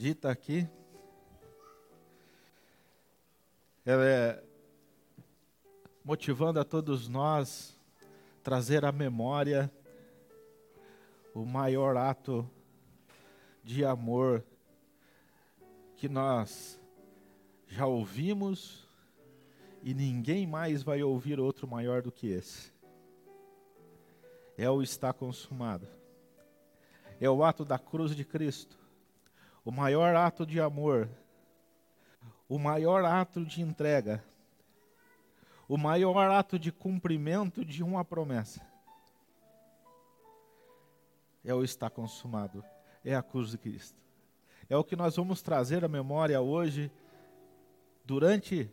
dita aqui. Ela é motivando a todos nós trazer à memória o maior ato de amor que nós já ouvimos e ninguém mais vai ouvir outro maior do que esse. É o está consumado. É o ato da cruz de Cristo. O maior ato de amor. O maior ato de entrega. O maior ato de cumprimento de uma promessa. É o está consumado. É a cruz de Cristo. É o que nós vamos trazer à memória hoje, durante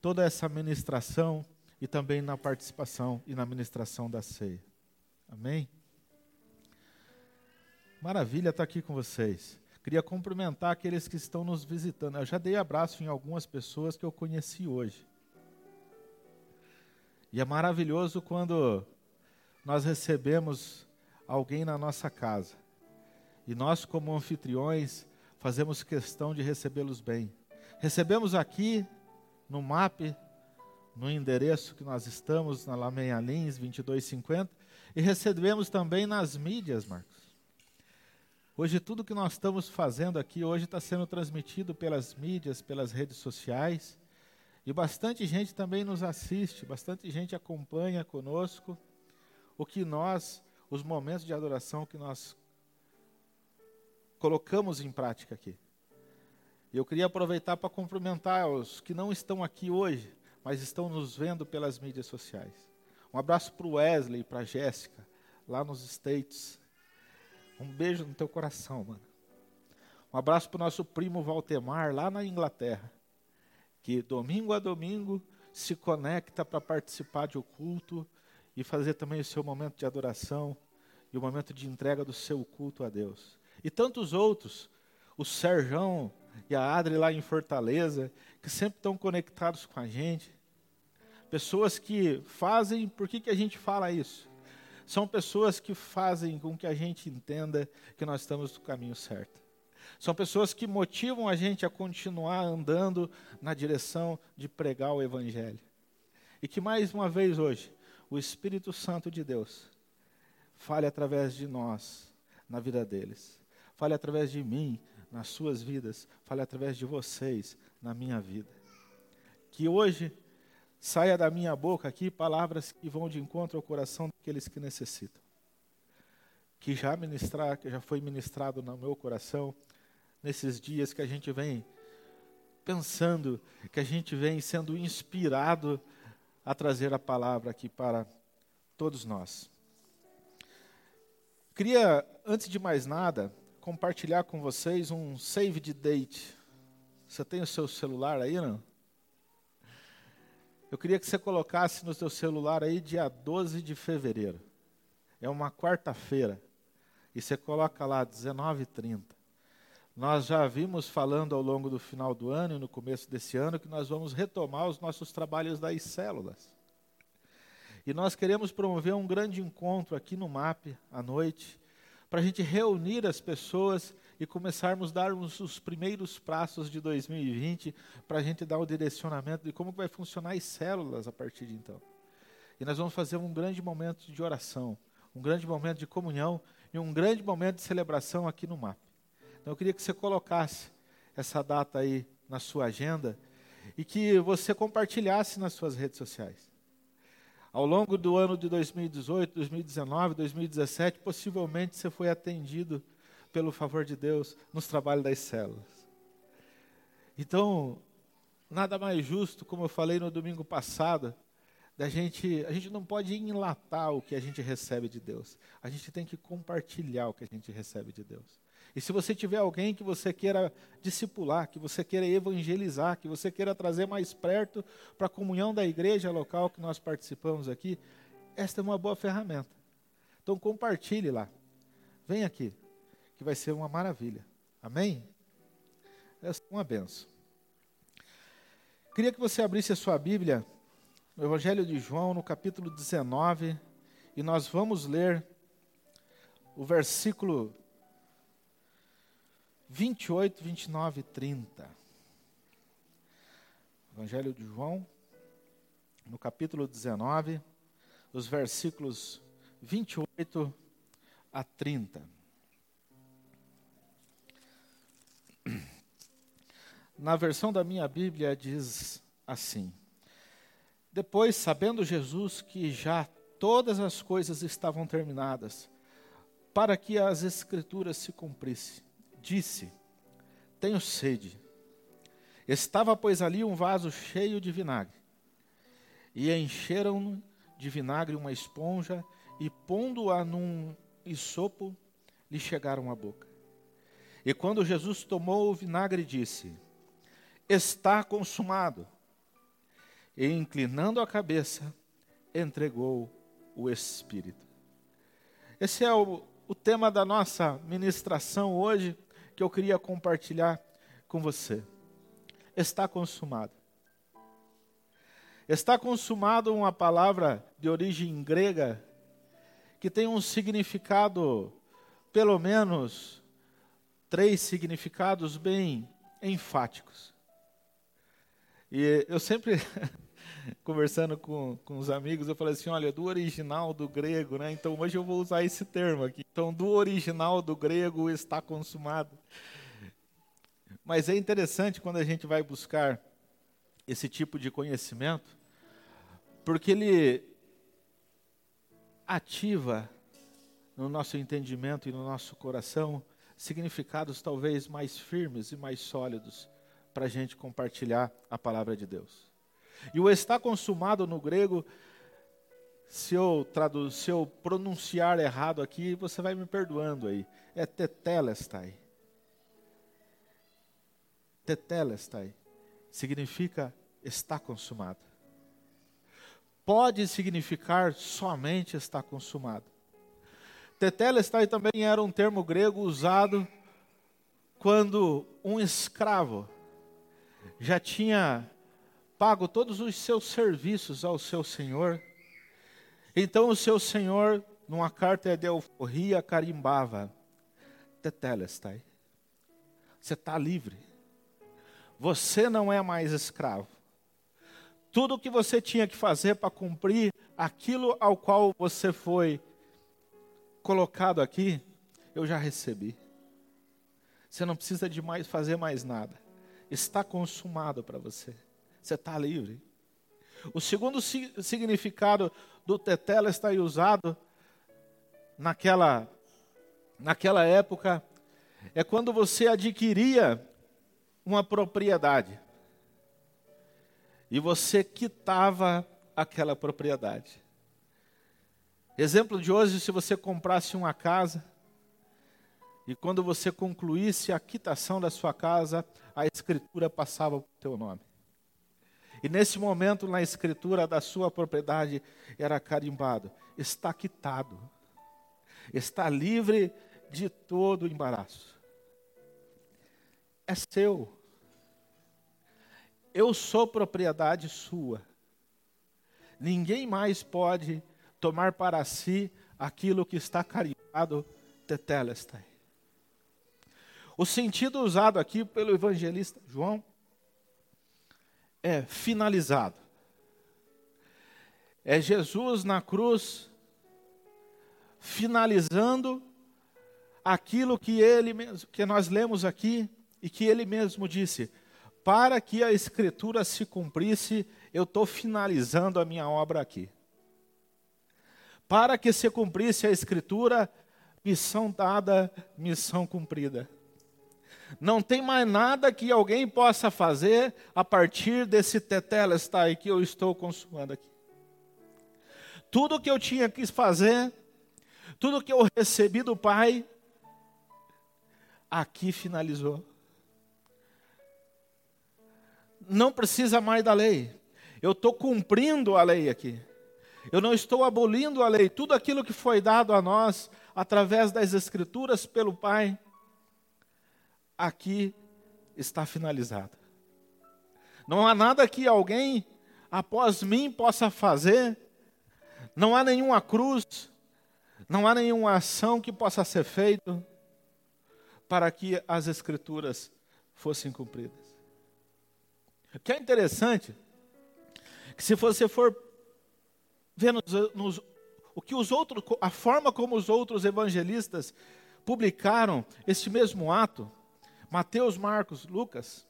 toda essa ministração e também na participação e na ministração da ceia. Amém? Maravilha estar aqui com vocês. Queria cumprimentar aqueles que estão nos visitando. Eu já dei abraço em algumas pessoas que eu conheci hoje. E é maravilhoso quando nós recebemos alguém na nossa casa. E nós, como anfitriões, fazemos questão de recebê-los bem. Recebemos aqui no MAP, no endereço que nós estamos, na Lameia Lins 2250, e recebemos também nas mídias, Marcos. Hoje tudo que nós estamos fazendo aqui hoje está sendo transmitido pelas mídias, pelas redes sociais, e bastante gente também nos assiste, bastante gente acompanha conosco o que nós, os momentos de adoração que nós colocamos em prática aqui. Eu queria aproveitar para cumprimentar os que não estão aqui hoje, mas estão nos vendo pelas mídias sociais. Um abraço para o Wesley e para a Jéssica, lá nos States. Um beijo no teu coração, mano. Um abraço para o nosso primo Valtemar, lá na Inglaterra, que domingo a domingo se conecta para participar de o culto e fazer também o seu momento de adoração e o momento de entrega do seu culto a Deus. E tantos outros, o Serjão, e a Adri lá em Fortaleza, que sempre estão conectados com a gente. Pessoas que fazem, por que, que a gente fala isso? São pessoas que fazem com que a gente entenda que nós estamos no caminho certo. São pessoas que motivam a gente a continuar andando na direção de pregar o Evangelho. E que mais uma vez hoje, o Espírito Santo de Deus fale através de nós na vida deles. Fale através de mim nas suas vidas, fale através de vocês na minha vida. Que hoje saia da minha boca aqui palavras que vão de encontro ao coração daqueles que necessitam. Que já ministrar, que já foi ministrado no meu coração nesses dias que a gente vem pensando, que a gente vem sendo inspirado a trazer a palavra aqui para todos nós. Queria, antes de mais nada, compartilhar com vocês um save de date. Você tem o seu celular aí, não? Eu queria que você colocasse no seu celular aí dia 12 de fevereiro. É uma quarta-feira. E você coloca lá 19h30. Nós já vimos falando ao longo do final do ano e no começo desse ano que nós vamos retomar os nossos trabalhos das células. E nós queremos promover um grande encontro aqui no MAP à noite, para a gente reunir as pessoas e começarmos a dar os primeiros passos de 2020 para a gente dar o direcionamento de como vai funcionar as células a partir de então. E nós vamos fazer um grande momento de oração, um grande momento de comunhão e um grande momento de celebração aqui no MAP. Então eu queria que você colocasse essa data aí na sua agenda e que você compartilhasse nas suas redes sociais. Ao longo do ano de 2018, 2019, 2017, possivelmente você foi atendido pelo favor de Deus nos trabalhos das células. Então, nada mais justo, como eu falei no domingo passado, da gente, a gente não pode enlatar o que a gente recebe de Deus. A gente tem que compartilhar o que a gente recebe de Deus. E se você tiver alguém que você queira discipular, que você queira evangelizar, que você queira trazer mais perto para a comunhão da igreja local que nós participamos aqui, esta é uma boa ferramenta. Então compartilhe lá. Vem aqui, que vai ser uma maravilha. Amém? É uma benção. Queria que você abrisse a sua Bíblia no Evangelho de João, no capítulo 19, e nós vamos ler o versículo 28, 29 e 30. Evangelho de João, no capítulo 19, os versículos 28 a 30. Na versão da minha Bíblia diz assim: Depois, sabendo Jesus que já todas as coisas estavam terminadas, para que as Escrituras se cumprissem, disse: Tenho sede. Estava, pois, ali um vaso cheio de vinagre. E encheram de vinagre uma esponja e, pondo-a num isopo, lhe chegaram à boca. E quando Jesus tomou o vinagre, disse: Está consumado. E, inclinando a cabeça, entregou o Espírito. Esse é o, o tema da nossa ministração hoje que eu queria compartilhar com você. Está consumado. Está consumado uma palavra de origem grega que tem um significado, pelo menos três significados bem enfáticos. E eu sempre, conversando com, com os amigos, eu falei assim, olha, do original do grego, né? Então hoje eu vou usar esse termo aqui. Então, do original do grego está consumado. Mas é interessante quando a gente vai buscar esse tipo de conhecimento, porque ele ativa no nosso entendimento e no nosso coração significados talvez mais firmes e mais sólidos para a gente compartilhar a palavra de Deus. E o está consumado no grego, se eu, traduz, se eu pronunciar errado aqui, você vai me perdoando aí. É tetelestai. Tetelestai significa está consumado. Pode significar somente está consumado. Tetelestai também era um termo grego usado quando um escravo já tinha pago todos os seus serviços ao seu senhor. Então o seu senhor, numa carta de alforria, carimbava: Tetelestai, você está livre. Você não é mais escravo. Tudo o que você tinha que fazer para cumprir aquilo ao qual você foi colocado aqui, eu já recebi. Você não precisa de mais fazer mais nada. Está consumado para você. Você está livre. O segundo significado do tetela está aí usado naquela, naquela época é quando você adquiria uma propriedade e você quitava aquela propriedade. Exemplo de hoje, se você comprasse uma casa e quando você concluísse a quitação da sua casa, a escritura passava para o teu nome. E nesse momento, na escritura da sua propriedade, era carimbado: está quitado, está livre de todo embaraço. É seu. Eu sou propriedade sua. Ninguém mais pode tomar para si aquilo que está carimbado tetelestai. O sentido usado aqui pelo evangelista João é finalizado. É Jesus na cruz finalizando aquilo que ele que nós lemos aqui e que ele mesmo disse: para que a escritura se cumprisse, eu estou finalizando a minha obra aqui. Para que se cumprisse a escritura, missão dada, missão cumprida. Não tem mais nada que alguém possa fazer a partir desse tetelestai que eu estou consumando aqui. Tudo que eu tinha que fazer, tudo que eu recebi do Pai, aqui finalizou. Não precisa mais da lei. Eu estou cumprindo a lei aqui. Eu não estou abolindo a lei. Tudo aquilo que foi dado a nós através das Escrituras pelo Pai aqui está finalizada. Não há nada que alguém após mim possa fazer, não há nenhuma cruz, não há nenhuma ação que possa ser feita para que as escrituras fossem cumpridas. O que é interessante, que se você for ver nos, nos, o que os outros, a forma como os outros evangelistas publicaram este mesmo ato, Mateus, Marcos, Lucas,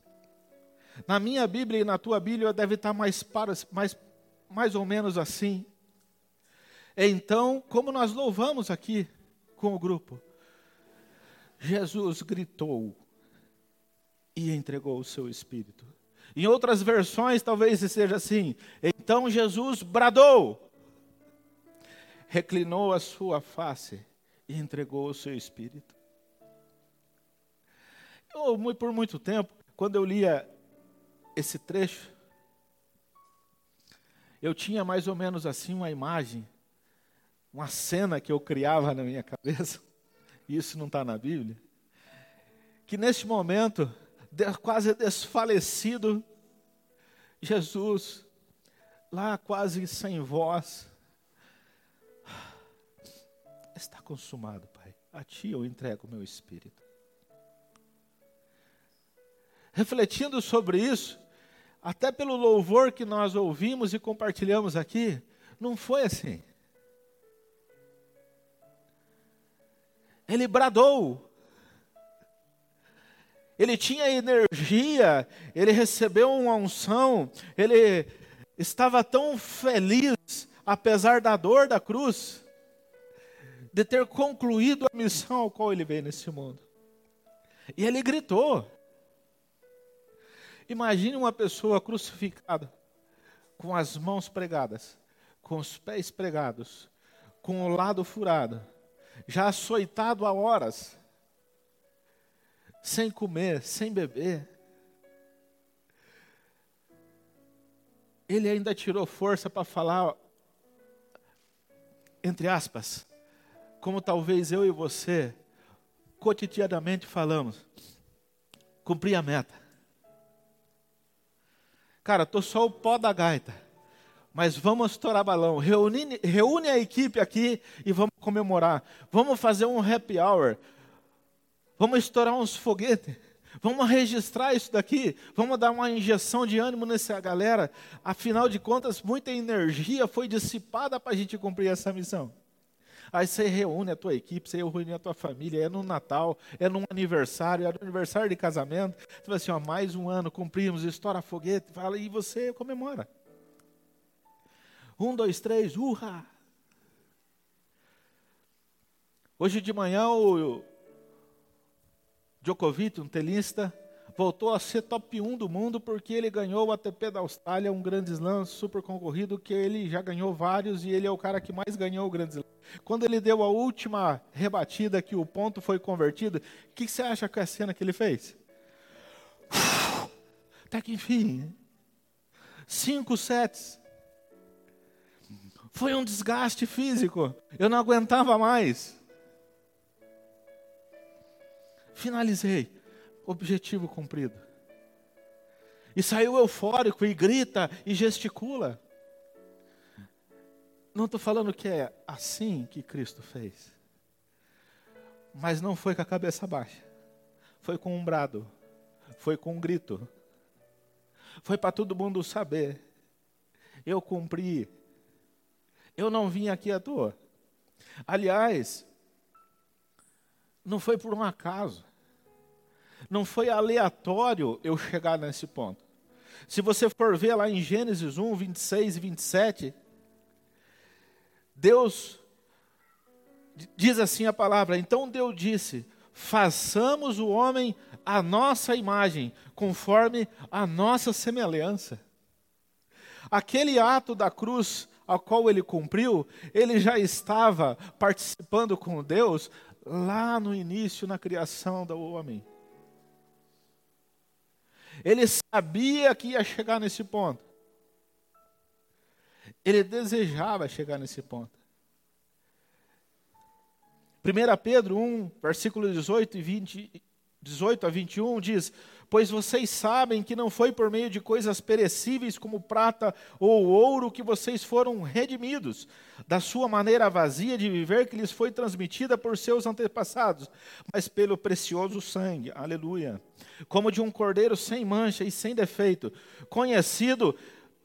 na minha Bíblia e na tua Bíblia deve estar mais, para, mais, mais ou menos assim. Então, como nós louvamos aqui com o grupo, Jesus gritou e entregou o seu espírito. Em outras versões, talvez seja assim: então Jesus bradou, reclinou a sua face e entregou o seu espírito. Eu, por muito tempo, quando eu lia esse trecho, eu tinha mais ou menos assim uma imagem, uma cena que eu criava na minha cabeça, e isso não está na Bíblia, que neste momento, quase desfalecido, Jesus, lá quase sem voz, está consumado, Pai. A Ti eu entrego o meu espírito. Refletindo sobre isso, até pelo louvor que nós ouvimos e compartilhamos aqui, não foi assim. Ele bradou. Ele tinha energia, ele recebeu uma unção, ele estava tão feliz, apesar da dor da cruz, de ter concluído a missão ao qual ele veio nesse mundo. E ele gritou. Imagine uma pessoa crucificada, com as mãos pregadas, com os pés pregados, com o lado furado, já açoitado há horas, sem comer, sem beber. Ele ainda tirou força para falar, entre aspas, como talvez eu e você cotidianamente falamos, cumprir a meta. Cara, tô só o pó da gaita. Mas vamos estourar balão. Reúne, reúne a equipe aqui e vamos comemorar. Vamos fazer um happy hour. Vamos estourar uns foguetes. Vamos registrar isso daqui. Vamos dar uma injeção de ânimo nessa galera. Afinal de contas, muita energia foi dissipada para a gente cumprir essa missão. Aí você reúne a tua equipe, você reúne a tua família, é no Natal, é num aniversário, é no aniversário de casamento. Você fala assim, ó, mais um ano, cumprimos, estoura foguete, fala, e você comemora. Um, dois, três, urra! Hoje de manhã o Djokovic, um tenista, voltou a ser top 1 do mundo porque ele ganhou o ATP da Austrália, um grande slam super concorrido, que ele já ganhou vários e ele é o cara que mais ganhou o grande slam. Quando ele deu a última rebatida que o ponto foi convertido, o que, que você acha que é a cena que ele fez? Até que enfim, cinco sets. Foi um desgaste físico. Eu não aguentava mais. Finalizei objetivo cumprido. E saiu eufórico e grita e gesticula. Não estou falando que é assim que Cristo fez. Mas não foi com a cabeça baixa. Foi com um brado. Foi com um grito. Foi para todo mundo saber. Eu cumpri. Eu não vim aqui à toa. Aliás, não foi por um acaso. Não foi aleatório eu chegar nesse ponto. Se você for ver lá em Gênesis 1, 26 e 27, Deus diz assim a palavra: Então Deus disse: façamos o homem a nossa imagem, conforme a nossa semelhança. Aquele ato da cruz ao qual ele cumpriu, ele já estava participando com Deus lá no início, na criação do homem. Ele sabia que ia chegar nesse ponto. Ele desejava chegar nesse ponto. 1 Pedro 1, versículos 18 e 20 18 a 21 diz: Pois vocês sabem que não foi por meio de coisas perecíveis como prata ou ouro que vocês foram redimidos, da sua maneira vazia de viver que lhes foi transmitida por seus antepassados, mas pelo precioso sangue, aleluia, como de um cordeiro sem mancha e sem defeito, conhecido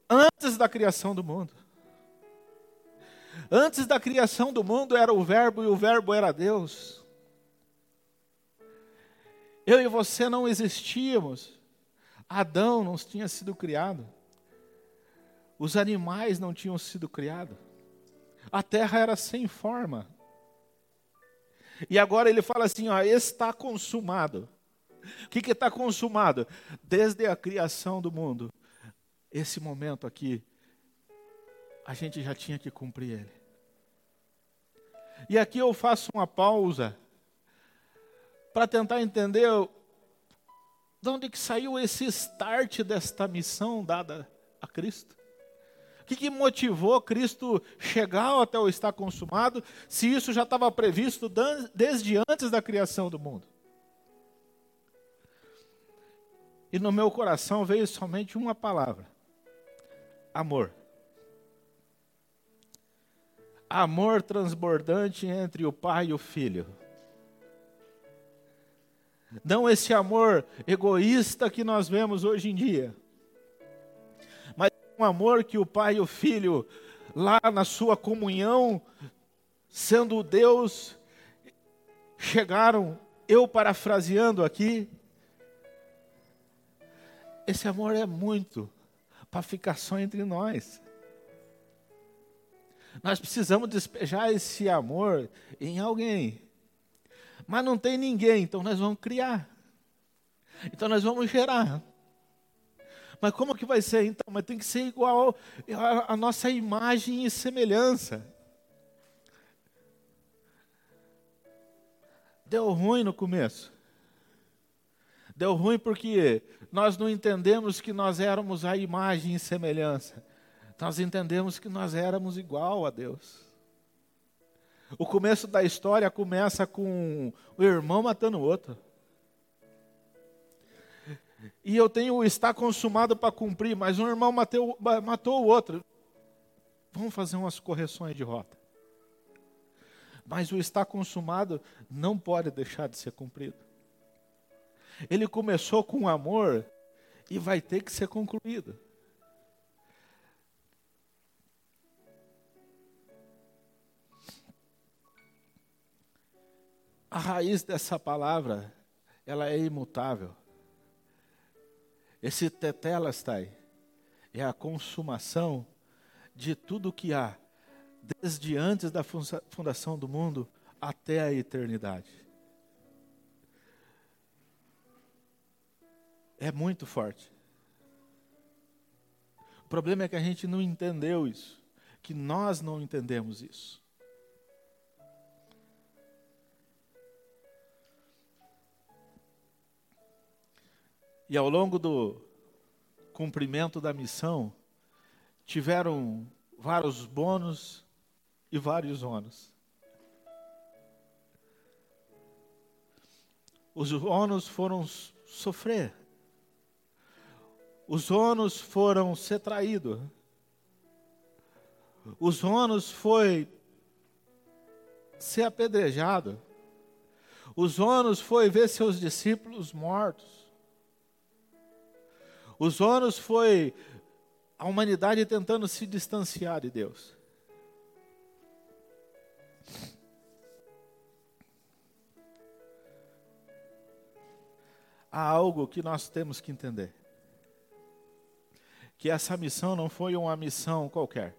antes da criação do mundo. Antes da criação do mundo era o Verbo e o Verbo era Deus. Eu e você não existíamos. Adão não tinha sido criado. Os animais não tinham sido criados. A terra era sem forma. E agora ele fala assim: ó, está consumado. O que está consumado? Desde a criação do mundo. Esse momento aqui, a gente já tinha que cumprir ele. E aqui eu faço uma pausa para tentar entender de onde que saiu esse start desta missão dada a Cristo. O que, que motivou Cristo chegar até o estar consumado, se isso já estava previsto desde antes da criação do mundo? E no meu coração veio somente uma palavra: amor. Amor transbordante entre o pai e o filho não esse amor egoísta que nós vemos hoje em dia, mas um amor que o pai e o filho, lá na sua comunhão, sendo Deus, chegaram, eu parafraseando aqui, esse amor é muito para ficar só entre nós. Nós precisamos despejar esse amor em alguém. Mas não tem ninguém, então nós vamos criar. Então nós vamos gerar. Mas como que vai ser então? Mas tem que ser igual à nossa imagem e semelhança. Deu ruim no começo. Deu ruim porque nós não entendemos que nós éramos a imagem e semelhança. Nós entendemos que nós éramos igual a Deus. O começo da história começa com o irmão matando o outro. E eu tenho está consumado para cumprir, mas um irmão mateu, matou o outro. Vamos fazer umas correções de rota. Mas o está consumado não pode deixar de ser cumprido. Ele começou com amor e vai ter que ser concluído. A raiz dessa palavra, ela é imutável. Esse tetelestai é a consumação de tudo que há, desde antes da fundação do mundo até a eternidade. É muito forte. O problema é que a gente não entendeu isso, que nós não entendemos isso. E ao longo do cumprimento da missão, tiveram vários bônus e vários ônus. Os ônus foram sofrer. Os ônus foram ser traído. Os ônus foi ser apedrejado. Os ônus foi ver seus discípulos mortos. Os ônus foi a humanidade tentando se distanciar de Deus. Há algo que nós temos que entender. Que essa missão não foi uma missão qualquer.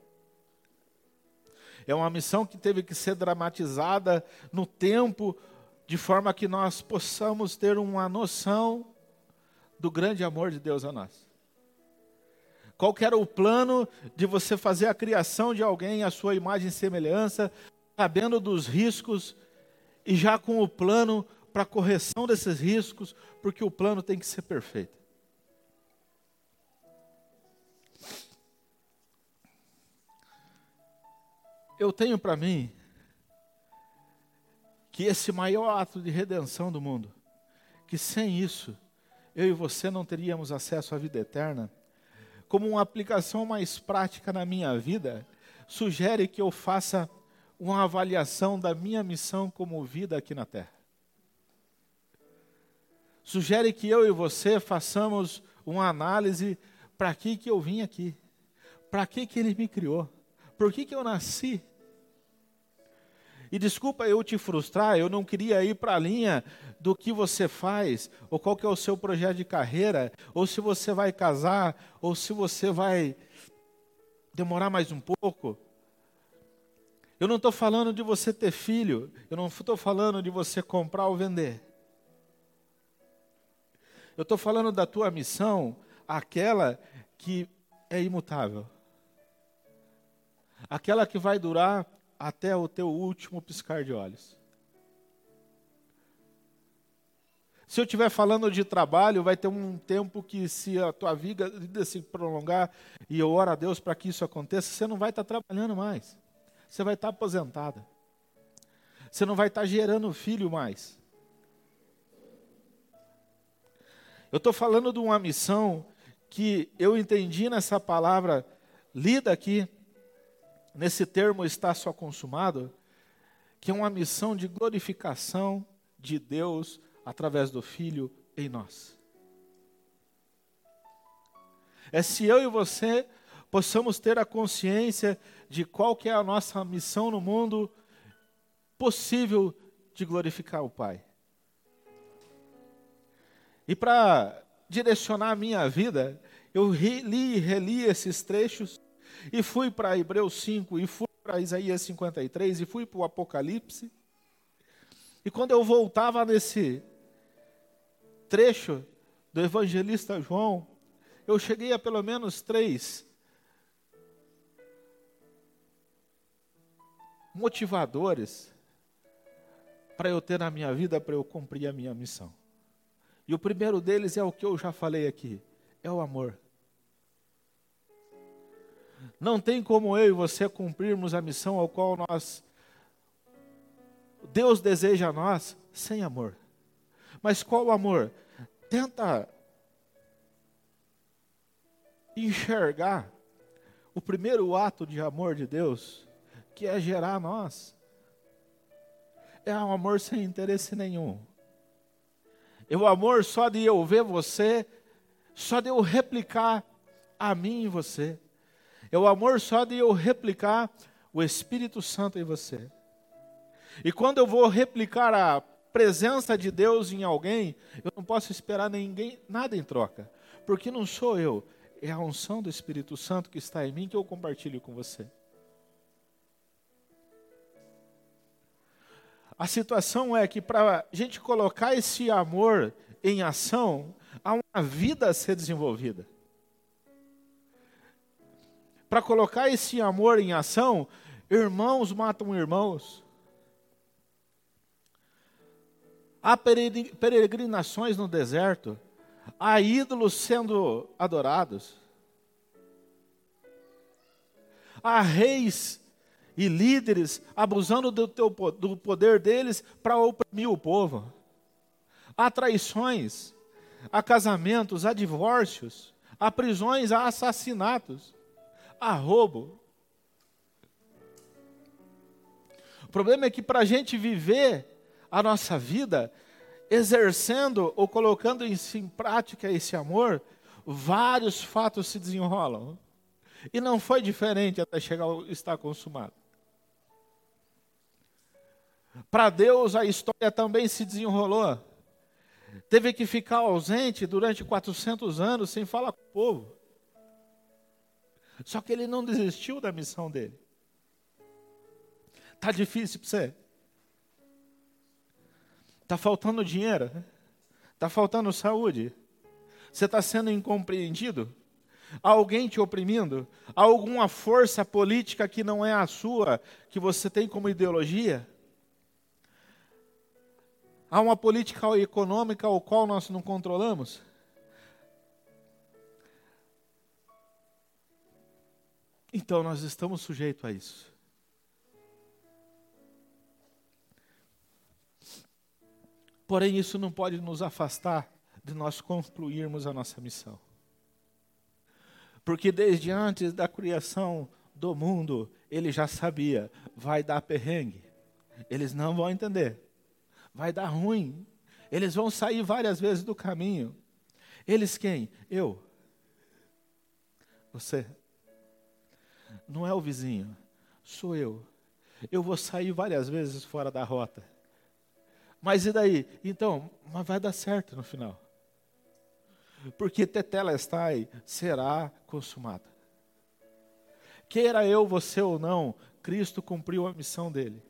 É uma missão que teve que ser dramatizada no tempo, de forma que nós possamos ter uma noção do grande amor de Deus a nós. Qual era o plano de você fazer a criação de alguém à sua imagem e semelhança, sabendo dos riscos e já com o plano para correção desses riscos, porque o plano tem que ser perfeito. Eu tenho para mim que esse maior ato de redenção do mundo que sem isso, eu e você não teríamos acesso à vida eterna, como uma aplicação mais prática na minha vida, sugere que eu faça uma avaliação da minha missão como vida aqui na Terra. Sugere que eu e você façamos uma análise para que, que eu vim aqui, para que, que Ele me criou, por que, que eu nasci. E desculpa eu te frustrar, eu não queria ir para a linha do que você faz, ou qual que é o seu projeto de carreira, ou se você vai casar, ou se você vai demorar mais um pouco. Eu não estou falando de você ter filho, eu não estou falando de você comprar ou vender. Eu estou falando da tua missão, aquela que é imutável. Aquela que vai durar até o teu último piscar de olhos. Se eu estiver falando de trabalho, vai ter um tempo que, se a tua vida se prolongar, e eu oro a Deus para que isso aconteça, você não vai estar trabalhando mais. Você vai estar aposentada. Você não vai estar gerando filho mais. Eu estou falando de uma missão que eu entendi nessa palavra lida aqui, nesse termo está só consumado, que é uma missão de glorificação de Deus através do Filho em nós. É se eu e você possamos ter a consciência de qual que é a nossa missão no mundo possível de glorificar o Pai. E para direcionar a minha vida, eu li e reli esses trechos e fui para Hebreus 5 e fui para Isaías 53 e fui para o Apocalipse. E quando eu voltava nesse trecho do evangelista João, eu cheguei a pelo menos três motivadores para eu ter na minha vida, para eu cumprir a minha missão. E o primeiro deles é o que eu já falei aqui: é o amor. Não tem como eu e você cumprirmos a missão ao qual nós Deus deseja a nós sem amor. Mas qual o amor? Tenta enxergar o primeiro ato de amor de Deus, que é gerar a nós. É um amor sem interesse nenhum. É o amor só de eu ver você, só de eu replicar a mim em você. É o amor só de eu replicar o Espírito Santo em você. E quando eu vou replicar a presença de Deus em alguém, eu não posso esperar ninguém nada em troca, porque não sou eu, é a unção do Espírito Santo que está em mim que eu compartilho com você. A situação é que para a gente colocar esse amor em ação, há uma vida a ser desenvolvida. Para colocar esse amor em ação, irmãos matam irmãos. Há peregrinações no deserto, há ídolos sendo adorados, há reis e líderes abusando do, teu, do poder deles para oprimir o povo, há traições, há casamentos, há divórcios, há prisões, há assassinatos, há roubo. O problema é que para a gente viver a nossa vida, exercendo ou colocando em, em prática esse amor, vários fatos se desenrolam. E não foi diferente até chegar ao estar consumado. Para Deus a história também se desenrolou. Teve que ficar ausente durante 400 anos sem falar com o povo. Só que ele não desistiu da missão dele. Tá difícil para você? Está faltando dinheiro? Está faltando saúde? Você está sendo incompreendido? Há alguém te oprimindo? Há alguma força política que não é a sua, que você tem como ideologia? Há uma política econômica ao qual nós não controlamos? Então nós estamos sujeitos a isso. Porém, isso não pode nos afastar de nós concluirmos a nossa missão. Porque desde antes da criação do mundo, ele já sabia, vai dar perrengue. Eles não vão entender. Vai dar ruim. Eles vão sair várias vezes do caminho. Eles quem? Eu. Você. Não é o vizinho, sou eu. Eu vou sair várias vezes fora da rota. Mas e daí? Então, mas vai dar certo no final. Porque Tetelestai será consumada. Queira eu, você ou não, Cristo cumpriu a missão dele.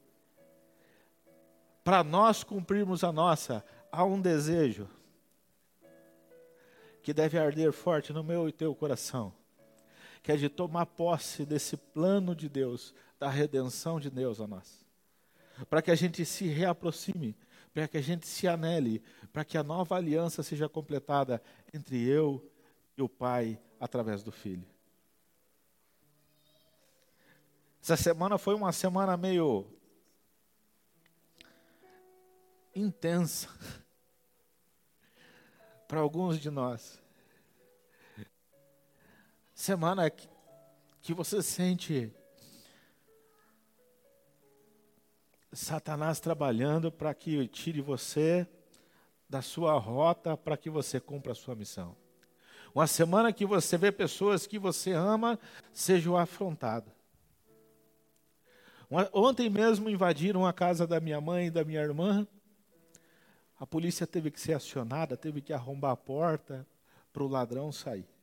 Para nós cumprirmos a nossa, há um desejo que deve arder forte no meu e teu coração, que é de tomar posse desse plano de Deus, da redenção de Deus a nós. Para que a gente se reaproxime, para que a gente se anele, para que a nova aliança seja completada entre eu e o Pai através do Filho. Essa semana foi uma semana meio intensa para alguns de nós. Semana que, você sente Satanás trabalhando para que tire você da sua rota para que você cumpra a sua missão. Uma semana que você vê pessoas que você ama sejam afrontadas. Ontem mesmo invadiram a casa da minha mãe e da minha irmã. A polícia teve que ser acionada, teve que arrombar a porta para o ladrão sair.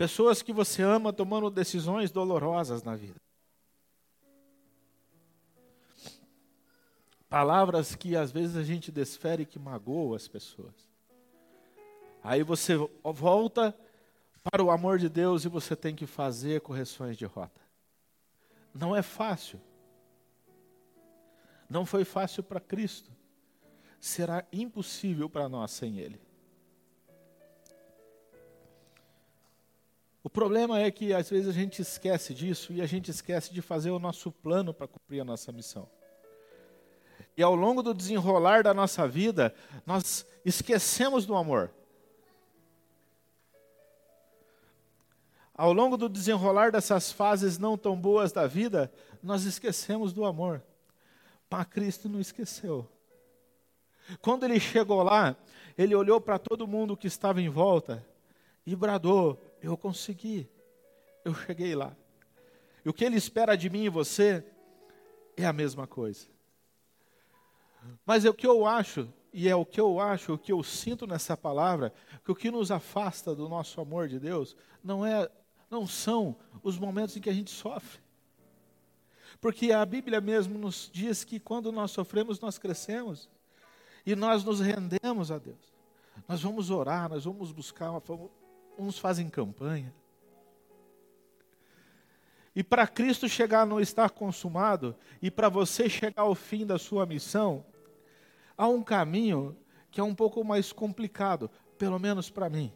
Pessoas que você ama tomando decisões dolorosas na vida. Palavras que às vezes a gente desfere que magoam as pessoas. Aí você volta para o amor de Deus e você tem que fazer correções de rota. Não é fácil. Não foi fácil para Cristo. Será impossível para nós sem Ele. O problema é que às vezes a gente esquece disso e a gente esquece de fazer o nosso plano para cumprir a nossa missão. E ao longo do desenrolar da nossa vida, nós esquecemos do amor. Ao longo do desenrolar dessas fases não tão boas da vida, nós esquecemos do amor. Mas Cristo não esqueceu. Quando ele chegou lá, ele olhou para todo mundo que estava em volta e bradou: Eu consegui, eu cheguei lá. E o que ele espera de mim e você é a mesma coisa. Mas é o que eu acho, e é o que eu acho, o que eu sinto nessa palavra, que o que nos afasta do nosso amor de Deus não é não são os momentos em que a gente sofre. Porque a Bíblia mesmo nos diz que quando nós sofremos, nós crescemos. E nós nos rendemos a Deus. Nós vamos orar, nós vamos buscar, uns fazem campanha. E para Cristo chegar não estar consumado, e para você chegar ao fim da sua missão, há um caminho que é um pouco mais complicado, pelo menos para mim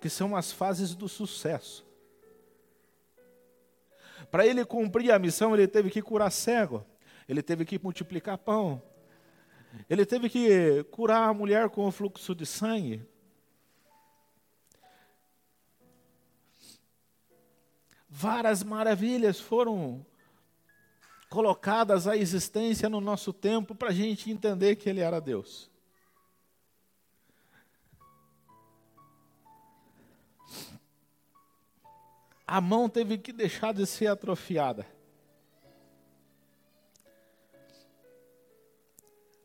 que são as fases do sucesso. Para ele cumprir a missão, ele teve que curar cego, ele teve que multiplicar pão, ele teve que curar a mulher com o fluxo de sangue. Várias maravilhas foram colocadas à existência no nosso tempo para a gente entender que Ele era Deus. a mão teve que deixar de ser atrofiada.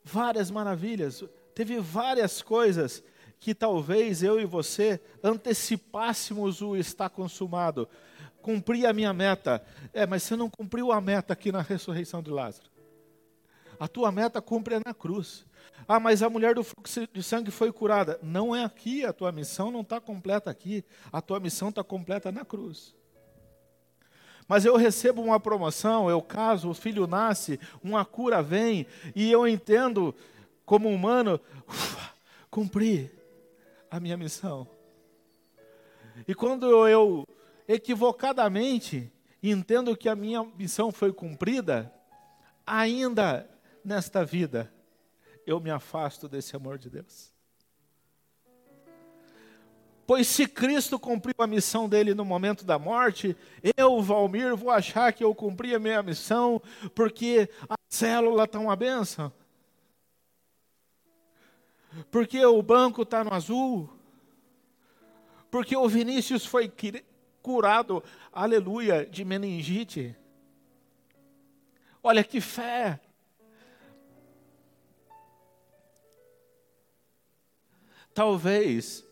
Várias maravilhas, teve várias coisas que talvez eu e você antecipássemos o está consumado. Cumpri a minha meta. É, mas você não cumpriu a meta aqui na ressurreição de Lázaro. A tua meta cumpre na cruz. Ah, mas a mulher do fluxo de sangue foi curada. Não é aqui, a tua missão não está completa aqui. A tua missão está completa na cruz. Mas eu recebo uma promoção, eu caso, o filho nasce, uma cura vem, e eu entendo, como humano, ufa, cumpri a minha missão. E quando eu equivocadamente entendo que a minha missão foi cumprida, ainda nesta vida, eu me afasto desse amor de Deus. Pois se Cristo cumpriu a missão dele no momento da morte, eu, Valmir, vou achar que eu cumpri a minha missão, porque a célula está uma benção. Porque o banco está no azul. Porque o Vinícius foi curado, aleluia, de meningite. Olha que fé. Talvez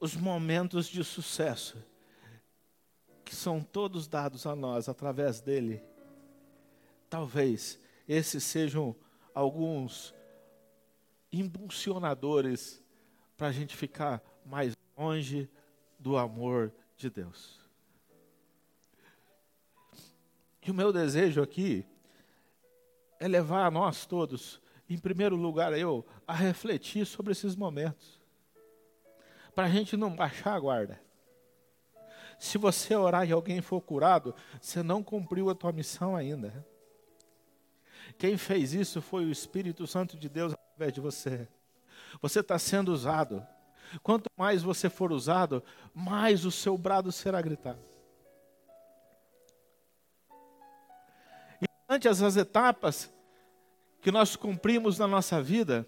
os momentos de sucesso, que são todos dados a nós através dele, talvez esses sejam alguns impulsionadores para a gente ficar mais longe do amor de Deus. E o meu desejo aqui é levar a nós todos, em primeiro lugar eu, a refletir sobre esses momentos para a gente não baixar a guarda. Se você orar e alguém for curado, você não cumpriu a tua missão ainda. Quem fez isso foi o Espírito Santo de Deus através de você. Você está sendo usado. Quanto mais você for usado, mais o seu brado será gritado. E durante as etapas que nós cumprimos na nossa vida,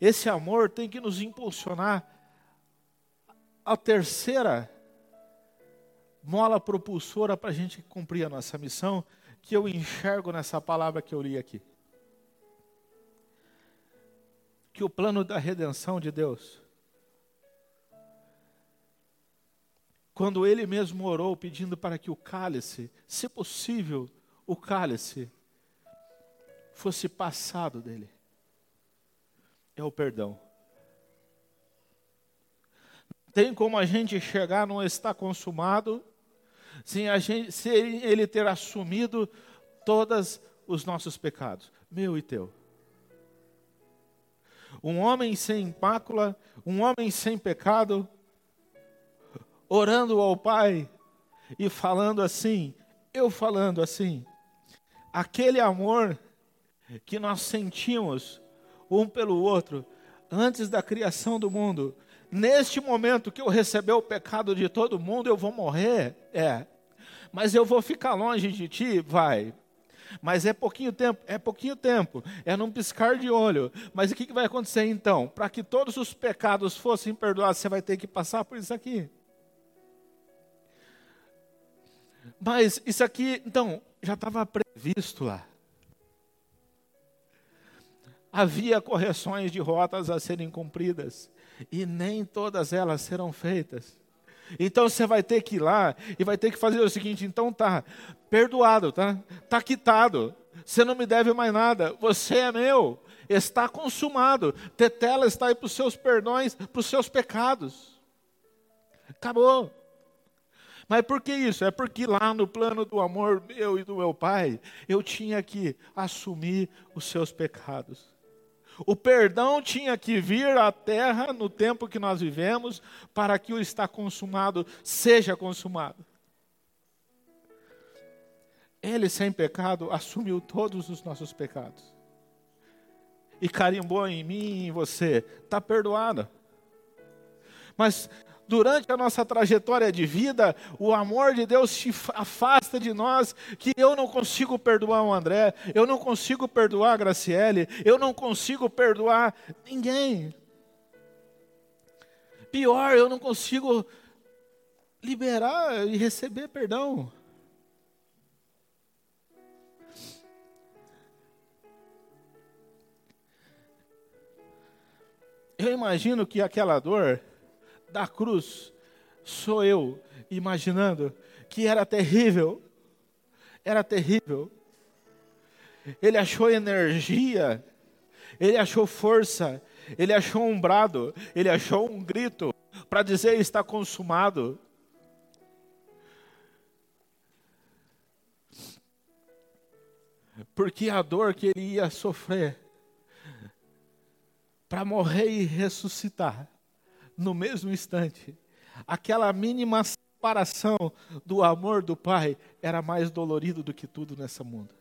esse amor tem que nos impulsionar a terceira mola propulsora para a gente cumprir a nossa missão, que eu enxergo nessa palavra que eu li aqui. Que o plano da redenção de Deus, quando ele mesmo orou pedindo para que o cálice, se possível, o cálice, fosse passado dele, é o perdão tem como a gente chegar não está consumado sem, a gente, sem ele ter assumido todos os nossos pecados, meu e teu. Um homem sem mácula, um homem sem pecado, orando ao Pai e falando assim, eu falando assim, aquele amor que nós sentimos um pelo outro antes da criação do mundo, neste momento que eu receber o pecado de todo mundo, eu vou morrer? É. Mas eu vou ficar longe de ti? Vai. Mas é pouquinho tempo, é pouquinho tempo, é num piscar de olho. Mas o que, que vai acontecer então? Para que todos os pecados fossem perdoados, você vai ter que passar por isso aqui. Mas isso aqui, então, já estava previsto lá. Havia correções de rotas a serem cumpridas e nem todas elas serão feitas. Então você vai ter que ir lá e vai ter que fazer o seguinte: então tá, perdoado, tá? Tá quitado. Você não me deve mais nada. Você é meu. Está consumado. Tetela está aí para os seus perdões, para os seus pecados. Acabou. Mas por que isso? É porque lá no plano do amor meu e do meu pai, eu tinha que assumir os seus pecados. O perdão tinha que vir à terra no tempo que nós vivemos, para que o está consumado seja consumado. Ele, sem pecado, assumiu todos os nossos pecados. E carimbou em mim e em você. Está perdoado. Mas durante a nossa trajetória de vida, o amor de Deus se afasta de nós, que eu não consigo perdoar o André, eu não consigo perdoar a Graciele, eu não consigo perdoar ninguém. Pior, eu não consigo liberar e receber perdão. Eu imagino que aquela dor da cruz sou eu imaginando que era terrível. Era terrível. Ele achou energia, ele achou força, ele achou um brado, ele achou um grito para dizer está consumado. Porque a dor que ele ia sofrer para morrer e ressuscitar no mesmo instante, aquela mínima separação do amor do Pai era mais dolorido do que tudo nessa mundo.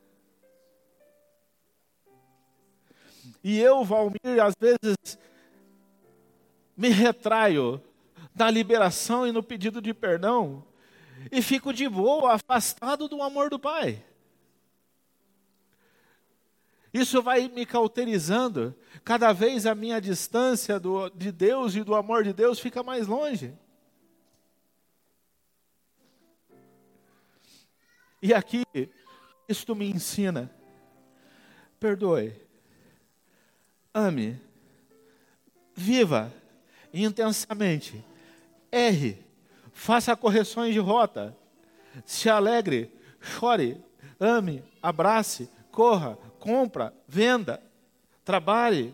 E eu, Valmir, às vezes me retraio na liberação e no pedido de perdão e fico de boa, afastado do amor do Pai. Isso vai me cauterizando, cada vez a minha distância do, de Deus e do amor de Deus fica mais longe. E aqui, isto me ensina: perdoe, ame, viva intensamente, erre, faça correções de rota, se alegre, chore, ame, abrace, corra, compra, venda, trabalhe,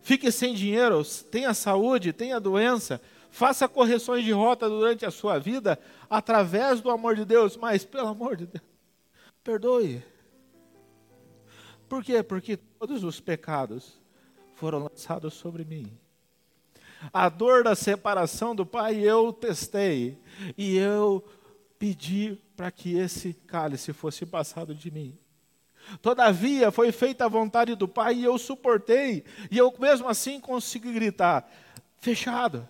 fique sem dinheiro, tenha saúde, tenha doença, Faça correções de rota durante a sua vida através do amor de Deus, mas pelo amor de Deus, perdoe. Por quê? Porque todos os pecados foram lançados sobre mim. A dor da separação do Pai eu testei e eu pedi para que esse cálice fosse passado de mim. Todavia foi feita a vontade do Pai e eu suportei, e eu mesmo assim consegui gritar: fechado.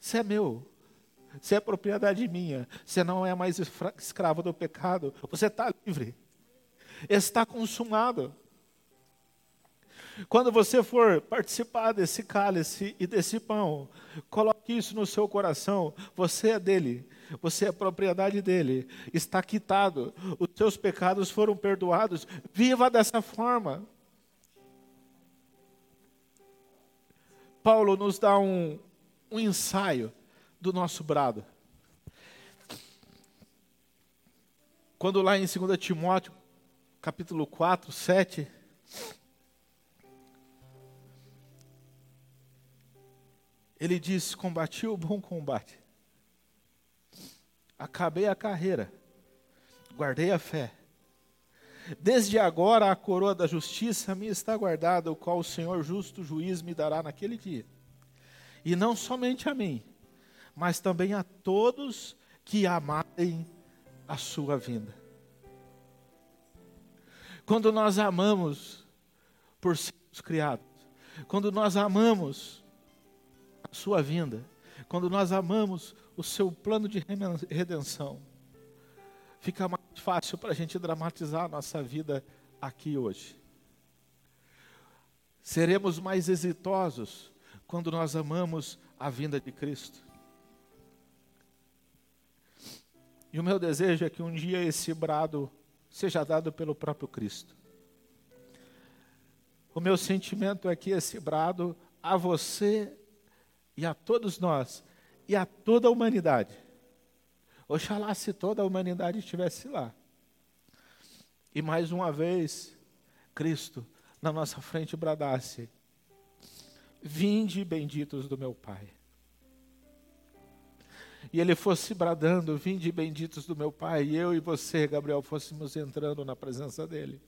Você é meu. Você é propriedade minha. Você não é mais escravo do pecado. Você está livre. Está consumado. Quando você for participar desse cálice e desse pão, coloque isso no seu coração. Você é dele, você é propriedade dele, está quitado, os seus pecados foram perdoados. Viva dessa forma. Paulo nos dá um, um ensaio do nosso brado. Quando lá em 2 Timóteo, capítulo 4, 7, ele diz: Combati o bom combate, acabei a carreira, guardei a fé. Desde agora a coroa da justiça me está guardada, o qual o Senhor justo juiz me dará naquele dia. E não somente a mim, mas também a todos que amarem a sua vinda. Quando nós amamos por sermos criados, quando nós amamos sua vinda, quando nós amamos o seu plano de redenção, fica mais fácil para a gente dramatizar a nossa vida aqui hoje. Seremos mais exitosos quando nós amamos a vinda de Cristo. E o meu desejo é que um dia esse brado seja dado pelo próprio Cristo. O meu sentimento é que esse brado a você e a todos nós e a toda a humanidade. Oxalá se toda a humanidade estivesse lá. E mais uma vez, Cristo na nossa frente bradasse: Vinde benditos do meu Pai. E ele fosse bradando: Vinde benditos do meu Pai. E eu e você, Gabriel, fôssemos entrando na presença dele.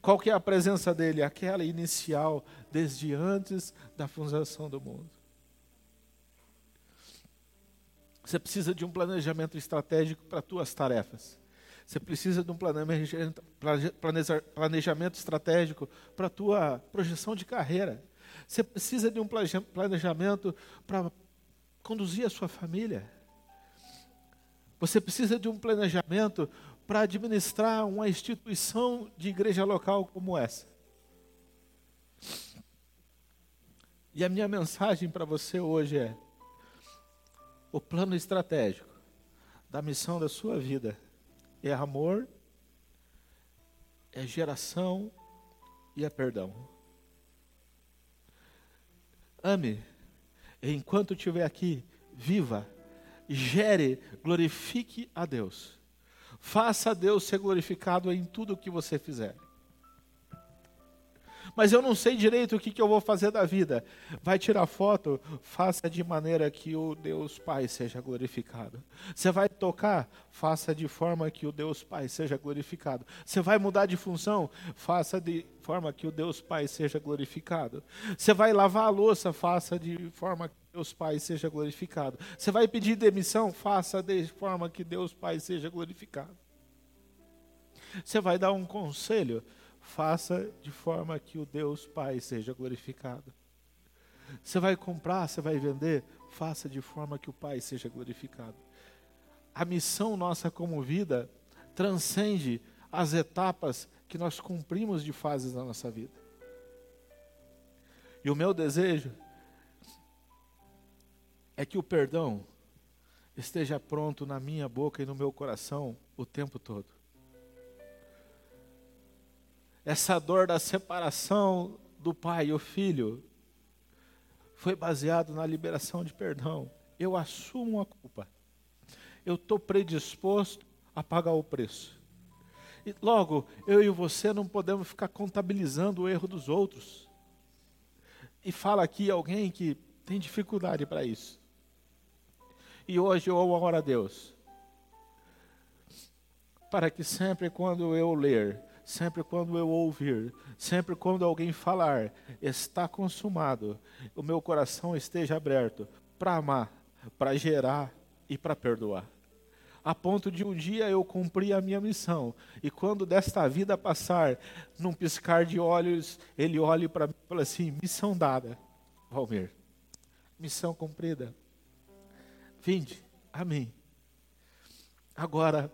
Qual que é a presença dele? Aquela inicial, desde antes da fundação do mundo. Você precisa de um planejamento estratégico para tuas tarefas. Você precisa de um planejamento, planejamento estratégico para a tua projeção de carreira. Você precisa de um planejamento para conduzir a sua família. Você precisa de um planejamento para administrar uma instituição de igreja local como essa. E a minha mensagem para você hoje é: o plano estratégico da missão da sua vida é amor, é geração e é perdão. Ame. Enquanto estiver aqui, viva, gere, glorifique a Deus. Faça Deus ser glorificado em tudo o que você fizer mas eu não sei direito o que, que eu vou fazer da vida. Vai tirar foto? Faça de maneira que o Deus Pai seja glorificado. Você vai tocar? Faça de forma que o Deus Pai seja glorificado. Você vai mudar de função? Faça de forma que o Deus Pai seja glorificado. Você vai lavar a louça? Faça de forma que Deus Pai seja glorificado. Você vai pedir demissão? Faça de forma que Deus Pai seja glorificado. Você vai dar um conselho? Faça de forma que o Deus Pai seja glorificado. Você vai comprar, você vai vender, faça de forma que o Pai seja glorificado. A missão nossa como vida transcende as etapas que nós cumprimos de fases na nossa vida. E o meu desejo é que o perdão esteja pronto na minha boca e no meu coração o tempo todo. Essa dor da separação do pai e o filho foi baseado na liberação de perdão. Eu assumo a culpa. Eu estou predisposto a pagar o preço. E logo, eu e você não podemos ficar contabilizando o erro dos outros. E fala aqui alguém que tem dificuldade para isso. E hoje eu oro a Deus para que sempre quando eu ler, sempre quando eu ouvir, sempre quando alguém falar, está consumado, o meu coração esteja aberto para amar, para gerar e para perdoar. A ponto de um dia eu cumprir a minha missão, e quando desta vida passar, num piscar de olhos, ele olhe para mim e fala assim: missão dada, Valmir, missão cumprida. Vinde a mim. Agora,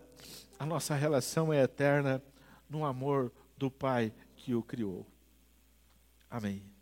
a nossa relação é eterna no amor do Pai que o criou. Amém.